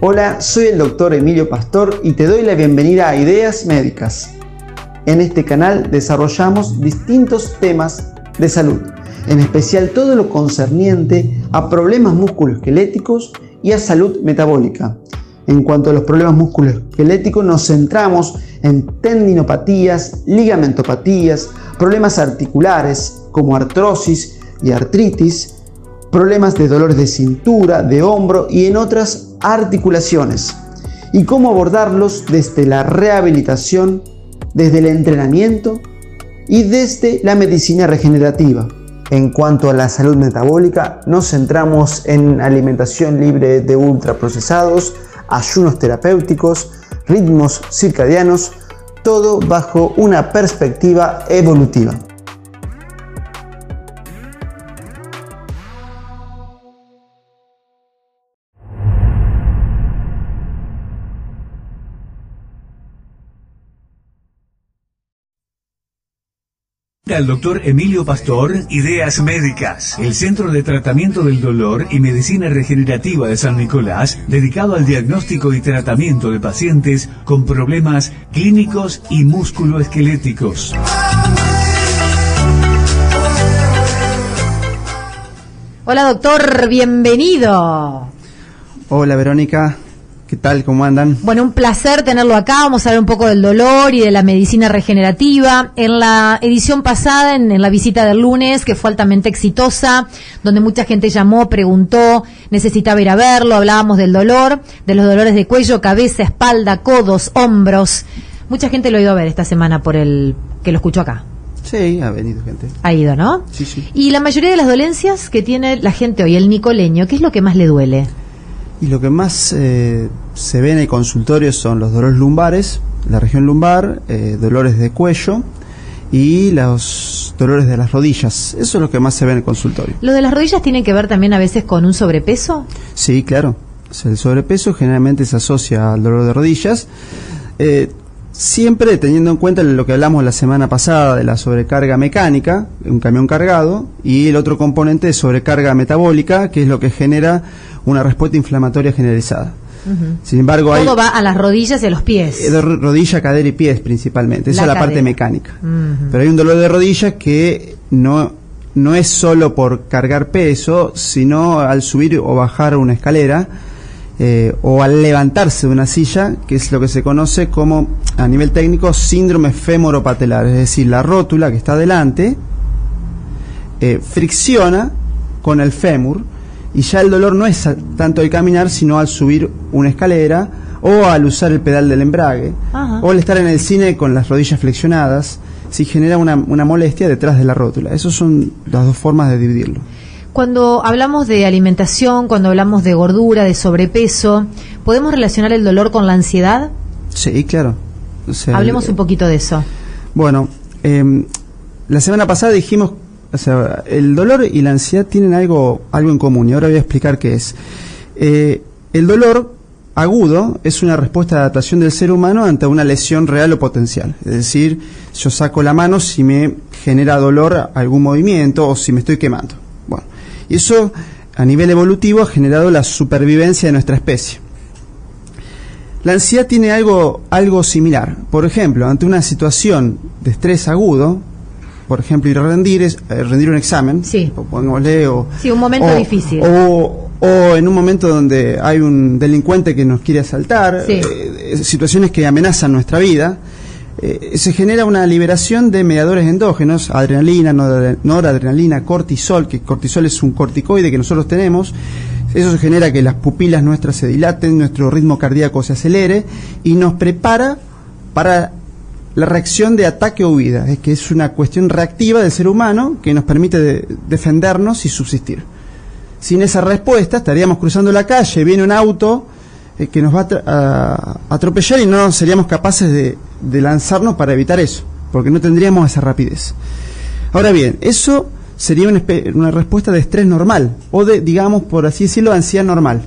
Hola, soy el doctor Emilio Pastor y te doy la bienvenida a Ideas Médicas. En este canal desarrollamos distintos temas de salud, en especial todo lo concerniente a problemas musculoesqueléticos y a salud metabólica. En cuanto a los problemas musculoesqueléticos, nos centramos en tendinopatías, ligamentopatías, problemas articulares como artrosis y artritis, problemas de dolores de cintura, de hombro y en otras articulaciones, y cómo abordarlos desde la rehabilitación, desde el entrenamiento y desde la medicina regenerativa. En cuanto a la salud metabólica, nos centramos en alimentación libre de ultraprocesados, ayunos terapéuticos, ritmos circadianos, todo bajo una perspectiva evolutiva. Al doctor Emilio Pastor, Ideas Médicas, el Centro de Tratamiento del Dolor y Medicina Regenerativa de San Nicolás, dedicado al diagnóstico y tratamiento de pacientes con problemas clínicos y musculoesqueléticos. Hola doctor, bienvenido. Hola Verónica, ¿Qué tal? ¿Cómo andan? Bueno, un placer tenerlo acá. Vamos a hablar un poco del dolor y de la medicina regenerativa. En la edición pasada, en, la visita del lunes, que fue altamente exitosa, donde mucha gente llamó, preguntó, necesitaba ir a verlo, hablábamos del dolor, de los dolores de cuello, cabeza, espalda, codos, hombros. Mucha gente lo ha ido a ver esta semana por el que lo escuchó acá. Sí, ha venido gente. Ha ido, ¿no? Sí, sí. Y la mayoría de las dolencias que tiene la gente hoy, el nicoleño, ¿qué es lo que más le duele? Y lo que más eh, se ve en el consultorio son los dolores lumbares, la región lumbar, eh, dolores de cuello y los dolores de las rodillas. Eso es lo que más se ve en el consultorio. ¿Lo de las rodillas tiene que ver también a veces con un sobrepeso? Sí, claro. el sobrepeso generalmente se asocia al dolor de rodillas. Eh, siempre teniendo en cuenta lo que hablamos la semana pasada de la sobrecarga mecánica, un camión cargado, y el otro componente de sobrecarga metabólica, que es lo que genera una respuesta inflamatoria generalizada. Sin embargo, todo va a las rodillas y a los pies. Eh, rodilla, cadera y pies principalmente. Esa es la parte mecánica. Pero hay un dolor de rodillas que no no es solo por cargar peso, sino al subir o bajar una escalera eh, o al levantarse de una silla, que es lo que se conoce como, a nivel técnico, síndrome femoropatelar. Es decir, la rótula que está delante eh, fricciona con el fémur y ya el dolor no es tanto al caminar, sino al subir una escalera o al usar el pedal del embrague o al estar en el cine con las rodillas flexionadas, si genera una, una molestia detrás de la rótula. Esas son las dos formas de dividirlo. Cuando hablamos de alimentación, cuando hablamos de gordura, de sobrepeso, ¿podemos relacionar el dolor con la ansiedad? Sí, claro. Hablemos un poquito de eso. Bueno, em, la semana pasada dijimos o sea, el dolor y la ansiedad tienen algo, algo en común y ahora voy a explicar qué es. Eh, el dolor agudo es una respuesta de adaptación del ser humano ante una lesión real o potencial. Es decir, yo saco la mano si me genera dolor algún movimiento o si me estoy quemando. Y eso a nivel evolutivo ha generado la supervivencia de nuestra especie. La ansiedad tiene algo, algo similar. Por ejemplo, ante una situación de estrés agudo, por ejemplo, ir a rendir, es, eh, rendir un examen, sí. o, sí, un momento difícil. O, en un momento donde hay un delincuente que nos quiere asaltar, eh, situaciones que amenazan nuestra vida, se genera una liberación de mediadores endógenos, adrenalina, noradrenalina, cortisol, que cortisol es un corticoide que nosotros tenemos, eso genera que las pupilas nuestras se dilaten, nuestro ritmo cardíaco se acelere y nos prepara para la reacción de ataque o huida, es que es una cuestión reactiva del ser humano que nos permite defendernos y subsistir. Sin esa respuesta estaríamos cruzando la calle, viene un auto eh, que nos va a, atropellar y no seríamos capaces de, lanzarnos para evitar eso, porque no tendríamos esa rapidez. Ahora bien, eso sería una, respuesta de estrés normal, o de, digamos, por así decirlo, ansiedad normal,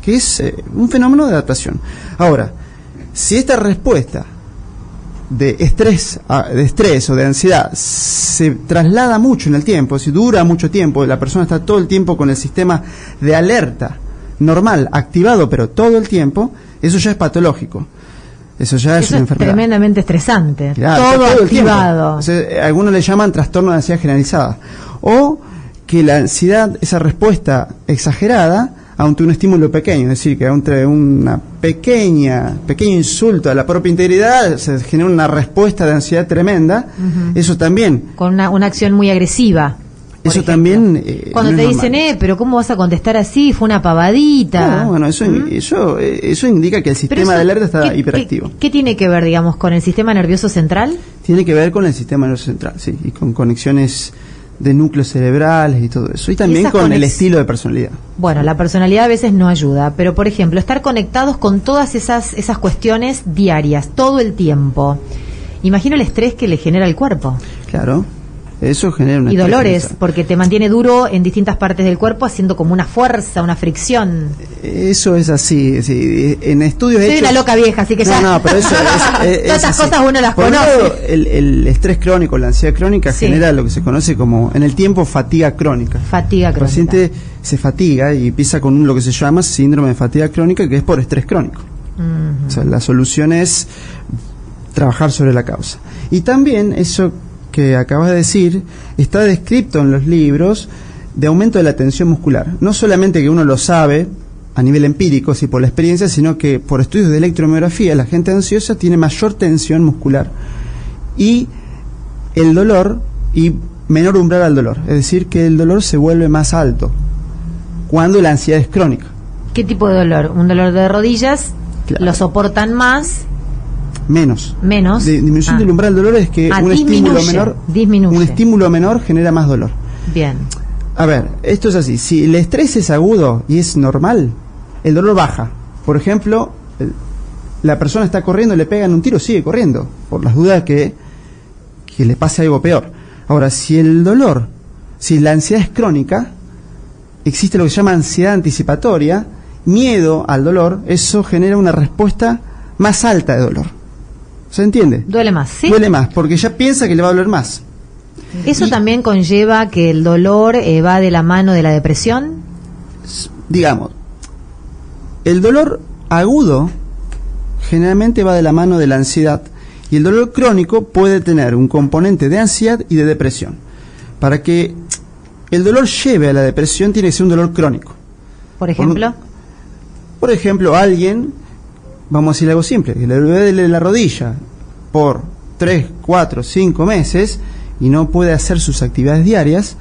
que es eh, un fenómeno de adaptación. Ahora, si esta respuesta de estrés, de estrés o de ansiedad se traslada mucho en el tiempo, si dura mucho tiempo, la persona está todo el tiempo con el sistema de alerta, normal, activado, pero todo el tiempo, eso ya es patológico. Eso ya es una enfermedad. tremendamente estresante. todo, activado. algunos le llaman trastorno de ansiedad generalizada. O que la ansiedad, esa respuesta exagerada, ante un estímulo pequeño, es decir, que ante una pequeña, pequeño insulto a la propia integridad se genera una respuesta de ansiedad tremenda, eso también. Con una, una acción muy agresiva. Eso también. Eh, Cuando te dicen, eh, pero ¿cómo vas a contestar así? Fue una pavadita. No, bueno, eso, ¿Mm? eso, eh, eso indica que el sistema de alerta está hiperactivo. ¿qué, tiene que ver, digamos, con el sistema nervioso central? Tiene que ver con el sistema nervioso central, sí, y con conexiones de núcleos cerebrales y todo eso. Y también con el estilo de personalidad. Bueno, la personalidad a veces no ayuda, pero por ejemplo, estar conectados con todas esas, esas cuestiones diarias, todo el tiempo. Imagino el estrés que le genera el cuerpo. Claro. Eso genera una Y dolores, porque te mantiene duro en distintas partes del cuerpo, haciendo como una fuerza, una fricción. Eso es así. Sí. En estudios Soy una loca vieja, así que ya. No, pero eso es, Todas estas cosas uno las conoce. el, el, estrés crónico, la ansiedad crónica, genera lo que se conoce como, en el tiempo, fatiga crónica. Fatiga crónica. El paciente se fatiga y empieza con un, lo que se llama síndrome de fatiga crónica, que es por estrés crónico. O sea, la solución es trabajar sobre la causa. Y también eso que acabas de decir está descrito en los libros de aumento de la tensión muscular. No solamente que uno lo sabe a nivel empírico, sí por la experiencia, sino que por estudios de electromiografía la gente ansiosa tiene mayor tensión muscular y el dolor y menor umbral al dolor. Es decir, que el dolor se vuelve más alto cuando la ansiedad es crónica. ¿Qué tipo de dolor? ¿Un dolor de rodillas? ¿Lo soportan más? Menos. Menos. disminución del ah. umbral del dolor es que ah, un estímulo menor un estímulo menor genera más dolor. Bien. A ver, esto es así. Si el estrés es agudo y es normal, el dolor baja. Por ejemplo, la persona está corriendo, le pegan un tiro, sigue corriendo, por las dudas que, que le pase algo peor. Ahora, si el dolor, si la ansiedad es crónica, existe lo que se llama ansiedad anticipatoria, miedo al dolor, eso genera una respuesta más alta de dolor. ¿Se entiende? Duele más, ¿sí? Duele más, porque ya piensa que le va a doler más. ¿Eso también conlleva que el dolor eh, va de la mano de la depresión? Digamos, el dolor agudo generalmente va de la mano de la ansiedad y el dolor crónico puede tener un componente de ansiedad y de depresión. Para que el dolor lleve a la depresión tiene que ser un dolor crónico. Por ejemplo. Por, por ejemplo, alguien vamos a decir algo simple, que le duele la rodilla por 3, 4, 5 meses y no puede hacer sus actividades diarias,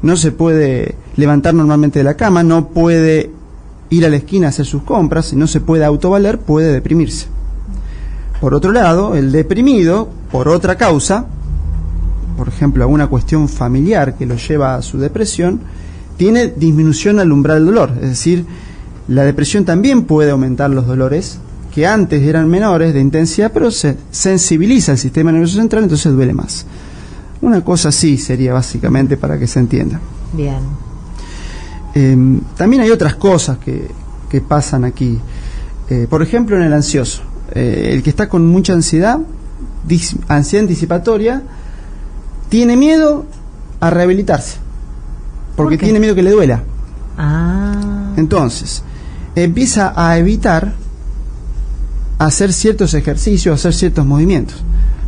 no se puede levantar normalmente de la cama, no puede ir a la esquina a hacer sus compras, no se puede autovaler, puede deprimirse. Por otro lado, el deprimido, por otra causa, por ejemplo, alguna cuestión familiar que lo lleva a su depresión, tiene disminución al umbral del dolor, es decir, la depresión también puede aumentar los dolores que antes eran menores de intensidad, pero se sensibiliza el sistema nervioso central, entonces duele más. Una cosa así sería básicamente para que se entienda. Bien. Em, también hay otras cosas que, que pasan aquí. Eh, por ejemplo, en el ansioso. Eh, el que está con mucha ansiedad, ansiedad anticipatoria, tiene miedo a rehabilitarse. Porque tiene miedo que le duela. Ah. Entonces, empieza a evitar hacer ciertos ejercicios, hacer ciertos movimientos,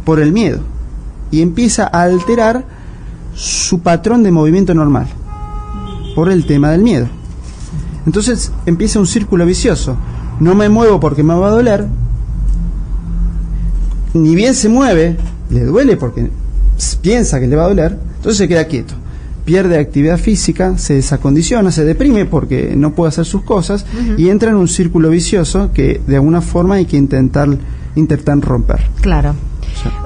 por el miedo. Y empieza a alterar su patrón de movimiento normal, por el tema del miedo. Entonces empieza un círculo vicioso. No me muevo porque me va a doler. Ni bien se mueve, le duele porque piensa que le va a doler, entonces se queda quieto pierde actividad física, se desacondiciona, se deprime porque no puede hacer sus cosas y entra en un círculo vicioso que de alguna forma hay que intentar, intentar romper. Claro.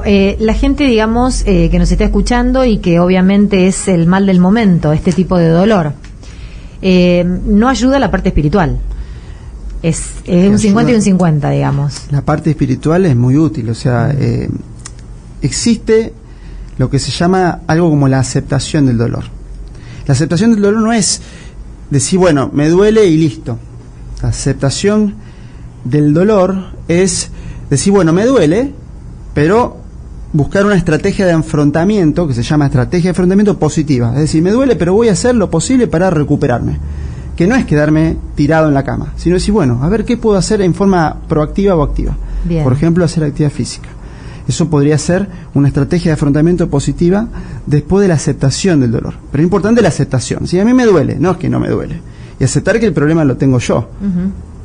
Eh, la gente, digamos, eh, que nos está escuchando y que obviamente es el mal del momento, este tipo de dolor, eh, no ayuda a la parte espiritual. Es, un 50 y un 50, digamos. La parte espiritual es muy útil, o sea, existe lo que se llama algo como la aceptación del dolor. La aceptación del dolor no es decir, bueno, me duele y listo. La aceptación del dolor es decir, bueno, me duele, pero buscar una estrategia de enfrentamiento, que se llama estrategia de enfrentamiento positiva. Es decir, me duele, pero voy a hacer lo posible para recuperarme. que no es quedarme tirado en la cama, sino decir, bueno, a ver qué puedo hacer en forma proactiva o activa. Por ejemplo, hacer actividad física. Eso podría ser una estrategia de afrontamiento positiva después de la aceptación del dolor. Pero es importante la aceptación. Si a mí me duele, no es que no me duele. Y aceptar que el problema lo tengo yo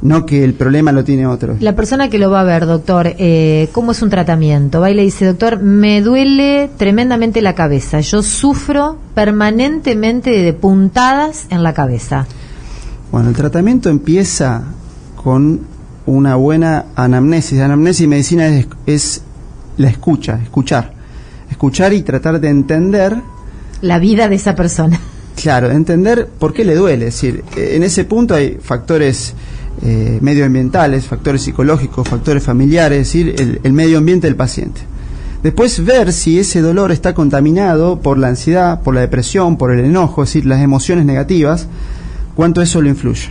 no que el problema lo tiene otro. La persona que lo va a ver, doctor, eh, ¿cómo es un tratamiento? Va y le dice, doctor, me duele tremendamente la cabeza, yo sufro permanentemente de puntadas en la cabeza. Bueno, el tratamiento empieza con una buena anamnesis. Anamnesis y medicina es, es la escucha, escuchar. Escuchar y tratar de entender la vida de esa persona. Claro, entender por qué le duele. Es decir, en ese punto hay factores eh, medioambientales, factores psicológicos, factores familiares, es decir, el, medio ambiente del paciente. Después ver si ese dolor está contaminado por la ansiedad, por la depresión, por el enojo, es decir, las emociones negativas, cuánto eso lo influye.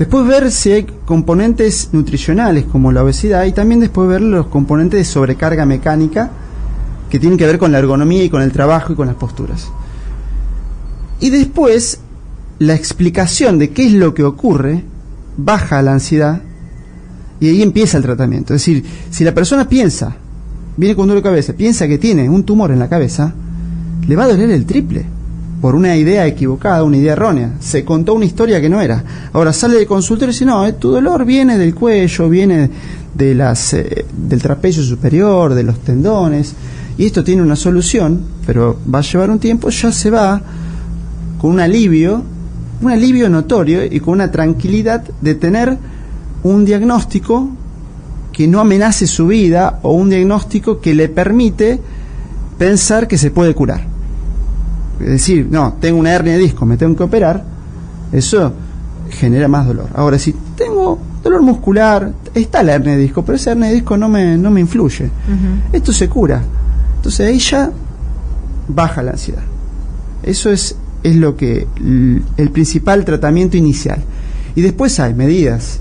Después ver si hay componentes nutricionales como la obesidad y también después ver los componentes de sobrecarga mecánica que tienen que ver con la ergonomía y con el trabajo y con las posturas. Y después la explicación de qué es lo que ocurre baja la ansiedad y ahí empieza el tratamiento. Es decir, si la persona piensa, viene con dolor de cabeza, piensa que tiene un tumor en la cabeza, le va a doler el triple por una idea equivocada, una idea errónea. Se contó una historia que no era. Ahora sale de consultorio y dice, no, eh, tu dolor viene del cuello, viene de las, eh, del trapecio superior, de los tendones, y esto tiene una solución, pero va a llevar un tiempo, ya se va con un alivio un alivio notorio y con una tranquilidad de tener un diagnóstico que no amenace su vida o un diagnóstico que le permite pensar que se puede curar. Decir, no, tengo una hernia de disco, me tengo que operar, eso genera más dolor. Ahora, si tengo dolor muscular, está la hernia de disco, pero esa hernia de disco no me, no me influye. Esto se cura. Entonces ahí ya baja la ansiedad. Eso es es lo que el principal tratamiento inicial. Y después hay medidas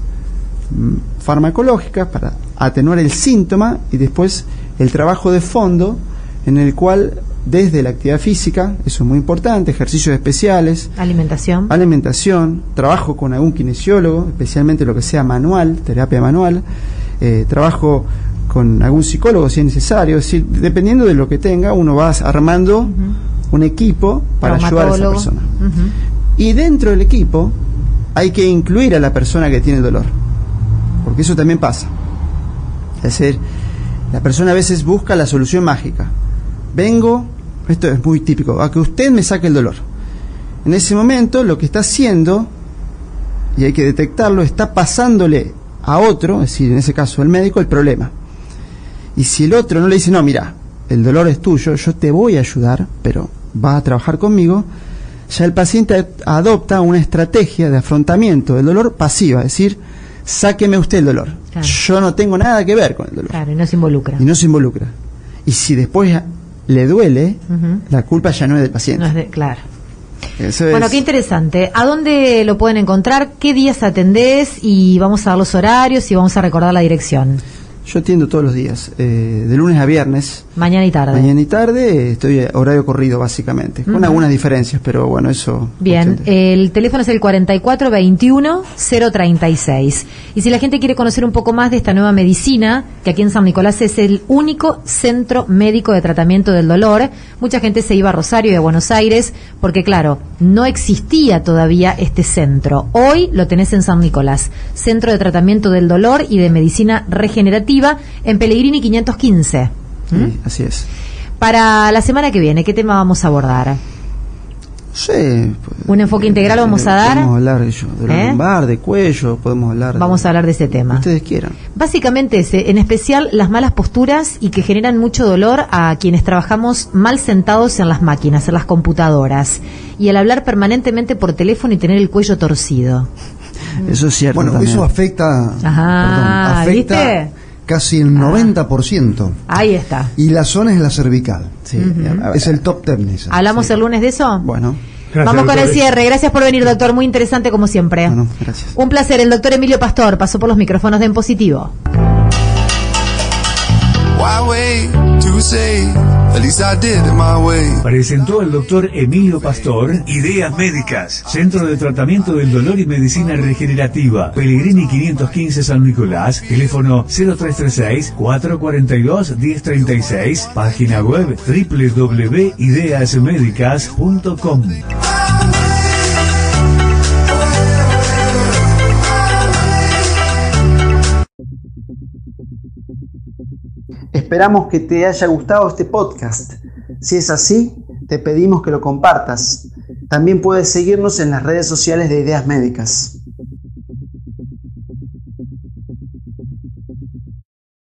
mm, farmacológicas para atenuar el síntoma y después el trabajo de fondo en el cual desde la actividad física, eso es muy importante, ejercicios especiales, alimentación, alimentación, trabajo con algún kinesiólogo, especialmente lo que sea manual, terapia manual, eh, trabajo con algún psicólogo si es necesario, es decir, dependiendo de lo que tenga, uno va armando un equipo para ayudar a esa persona. Y dentro del equipo hay que incluir a la persona que tiene dolor, porque eso también pasa. Es decir, la persona a veces busca la solución mágica. Vengo, esto es muy típico, a que usted me saque el dolor. En ese momento lo que está haciendo, y hay que detectarlo, está pasándole a otro, es decir, en ese caso el médico, el problema. Y si el otro no le dice, no, mira, el dolor es tuyo, yo te voy a ayudar, pero va a trabajar conmigo, ya el paciente adopta una estrategia de afrontamiento del dolor pasiva, es decir, sáqueme usted el dolor. Yo no tengo nada que ver con el dolor. Claro, y no se involucra. Y no se involucra. Y si después le duele, la culpa ya no es del paciente. claro. bueno, qué interesante. ¿A dónde lo pueden encontrar? ¿Qué días atendés? Y vamos a dar los horarios y vamos a recordar la dirección. Yo atiendo todos los días, eh, de lunes a viernes. Mañana y tarde. Mañana y tarde, estoy horario corrido básicamente, con algunas diferencias, pero bueno, eso. Bien, el teléfono es el 4421-036. Y si la gente quiere conocer un poco más de esta nueva medicina, que aquí en San Nicolás es el único centro médico de tratamiento del dolor, mucha gente se iba a Rosario y a Buenos Aires, porque claro, no existía todavía este centro. Hoy lo tenés en San Nicolás, Centro de Tratamiento del Dolor y de Medicina Regenerativa en Pellegrini 515. Sí, así es. Para la semana que viene, ¿qué tema vamos a abordar? Sí. ¿Un enfoque integral vamos a dar? Podemos hablar de, de lumbar, de cuello, podemos hablar Vamos a hablar de ese tema. Ustedes quieran. Básicamente ese, en especial las malas posturas y que generan mucho dolor a quienes trabajamos mal sentados en las máquinas, en las computadoras. Y el hablar permanentemente por teléfono y tener el cuello torcido. Eso es cierto. Bueno, eso afecta, Ajá, afecta casi el 90%. Ah, ahí está. Y la zona es la cervical. Sí, Es el top ten. ¿Hablamos el lunes de eso? Bueno. Vamos con el cierre. Gracias por venir, doctor. Muy interesante como siempre. Bueno, gracias. Un placer. El doctor Emilio Pastor pasó por los micrófonos de En Positivo. Presentó el doctor Emilio Pastor Ideas Médicas, Centro de Tratamiento del Dolor y Medicina Regenerativa, Pellegrini 515 San Nicolás, teléfono 0336 442 1036, página web www.ideasmedicas.com. Esperamos que te haya gustado este podcast. Si es así, te pedimos que lo compartas. También puedes seguirnos en las redes sociales de Ideas Médicas.